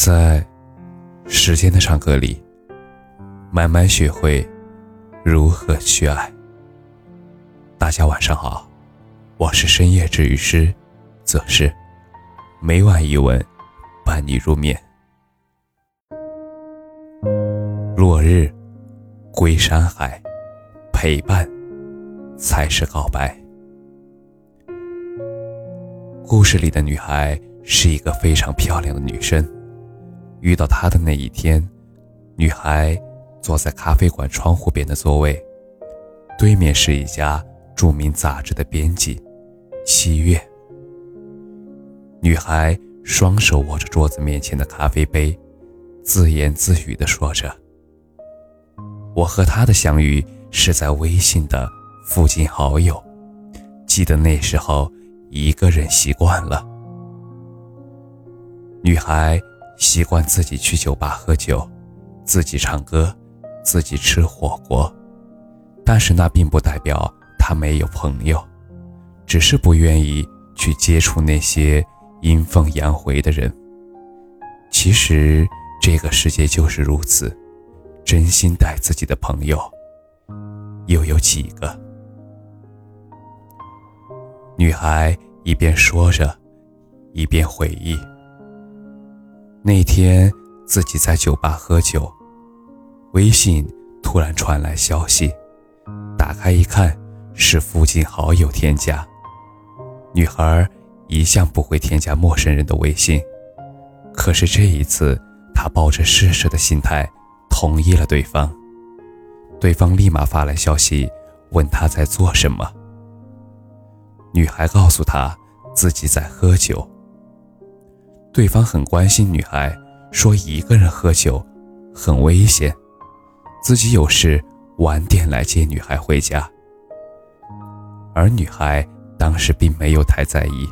在时间的长河里，慢慢学会如何去爱。大家晚上好，我是深夜治愈师，则是每晚一吻伴你入眠。落日，归山海，陪伴才是告白。故事里的女孩是一个非常漂亮的女生。遇到他的那一天，女孩坐在咖啡馆窗户边的座位，对面是一家著名杂志的编辑七月。女孩双手握着桌子面前的咖啡杯，自言自语地说着：“我和他的相遇是在微信的附近好友，记得那时候。”一个人习惯了。女孩习惯自己去酒吧喝酒，自己唱歌，自己吃火锅，但是那并不代表他没有朋友，只是不愿意去接触那些阴奉阳回的人。其实这个世界就是如此，真心待自己的朋友又有几个？女孩一边说着，一边回忆。那天自己在酒吧喝酒，微信突然传来消息，打开一看，是附近好友添加。女孩一向不会添加陌生人的微信，可是这一次，她抱着试试的心态同意了对方。对方立马发来消息，问她在做什么。女孩告诉他自己在喝酒。对方很关心女孩，说一个人喝酒很危险，自己有事晚点来接女孩回家。而女孩当时并没有太在意。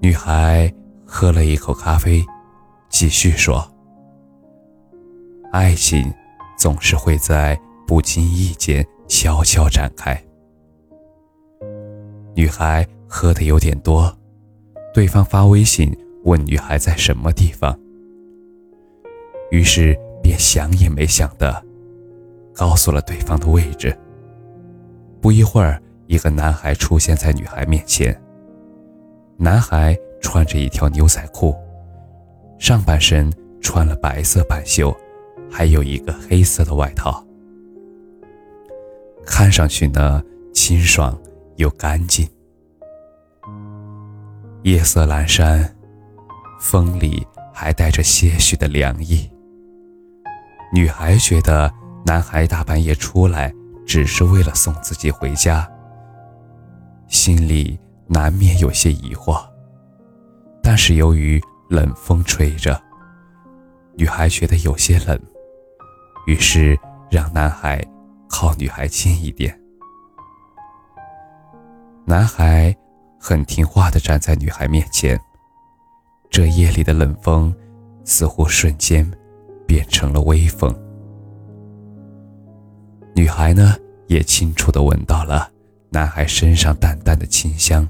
女孩喝了一口咖啡，继续说：“爱情总是会在不经意间悄悄展开。”女孩喝的有点多，对方发微信问女孩在什么地方，于是便想也没想的告诉了对方的位置。不一会儿，一个男孩出现在女孩面前。男孩穿着一条牛仔裤，上半身穿了白色半袖，还有一个黑色的外套，看上去呢清爽。又干净。夜色阑珊，风里还带着些许的凉意。女孩觉得男孩大半夜出来只是为了送自己回家，心里难免有些疑惑。但是由于冷风吹着，女孩觉得有些冷，于是让男孩靠女孩近一点。男孩很听话地站在女孩面前，这夜里的冷风似乎瞬间变成了微风。女孩呢，也清楚地闻到了男孩身上淡淡的清香，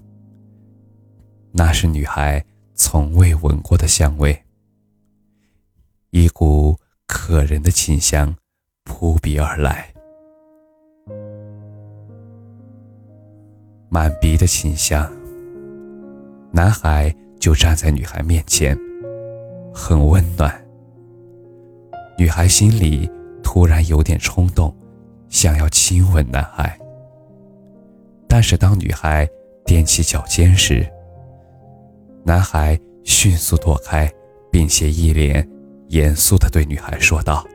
那是女孩从未闻过的香味，一股可人的清香扑鼻而来。满鼻的清香，男孩就站在女孩面前，很温暖。女孩心里突然有点冲动，想要亲吻男孩。但是当女孩踮起脚尖时，男孩迅速躲开，并且一脸严肃地对女孩说道：“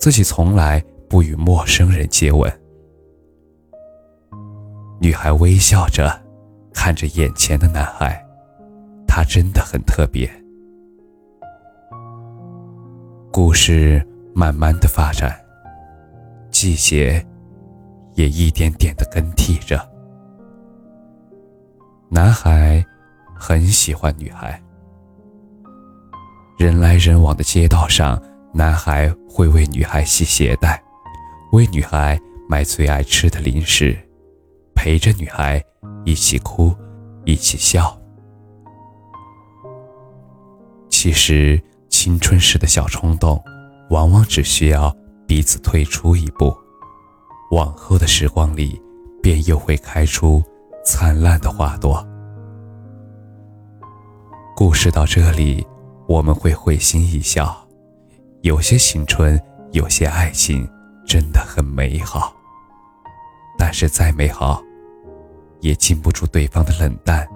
自己从来不与陌生人接吻。”女孩微笑着看着眼前的男孩，他真的很特别。故事慢慢的发展，季节也一点点的更替着。男孩很喜欢女孩，人来人往的街道上，男孩会为女孩系鞋带，为女孩买最爱吃的零食。陪着女孩一起哭，一起笑。其实，青春时的小冲动，往往只需要彼此退出一步，往后的时光里，便又会开出灿烂的花朵。故事到这里，我们会会心一笑。有些青春，有些爱情，真的很美好。但是再美好，也经不住对方的冷淡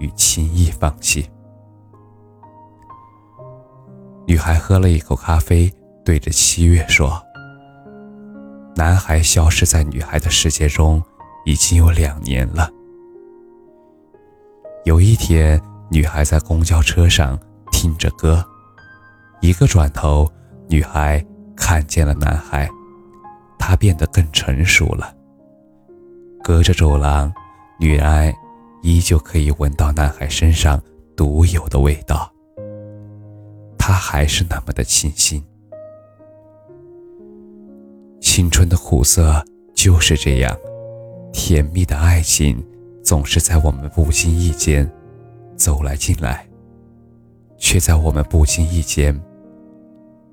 与轻易放弃。女孩喝了一口咖啡，对着七月说：“男孩消失在女孩的世界中已经有两年了。”有一天。女孩在公交车上听着歌，一个转头，女孩看见了男孩，他变得更成熟了。隔着走廊，女孩依旧可以闻到男孩身上独有的味道，他还是那么的清新。青春的苦涩就是这样，甜蜜的爱情总是在我们不经意间。走来进来，却在我们不经意间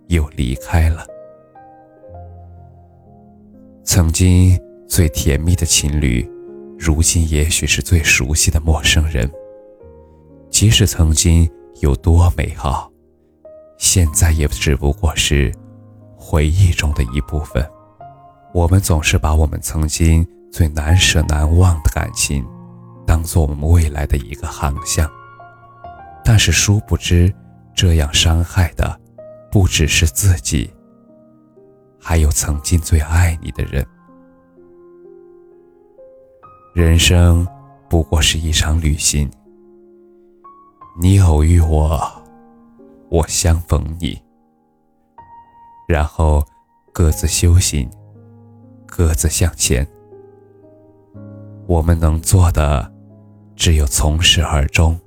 又离开了。曾经最甜蜜的情侣，如今也许是最熟悉的陌生人。即使曾经有多美好，现在也只不过是回忆中的一部分。我们总是把我们曾经最难舍难忘的感情。当做我们未来的一个航向，但是殊不知，这样伤害的不只是自己，还有曾经最爱你的人。人生不过是一场旅行，你偶遇我，我相逢你，然后各自修行，各自向前。我们能做的。只有从始而终，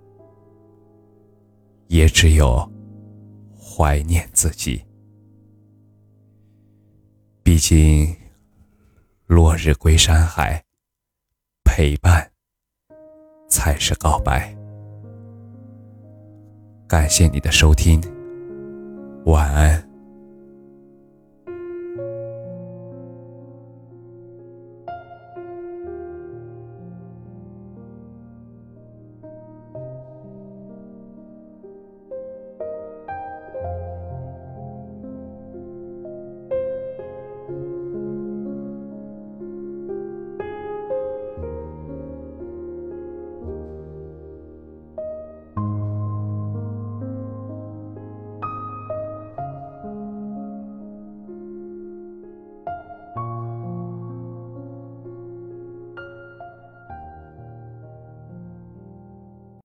也只有怀念自己。毕竟，落日归山海，陪伴才是告白。感谢你的收听，晚安。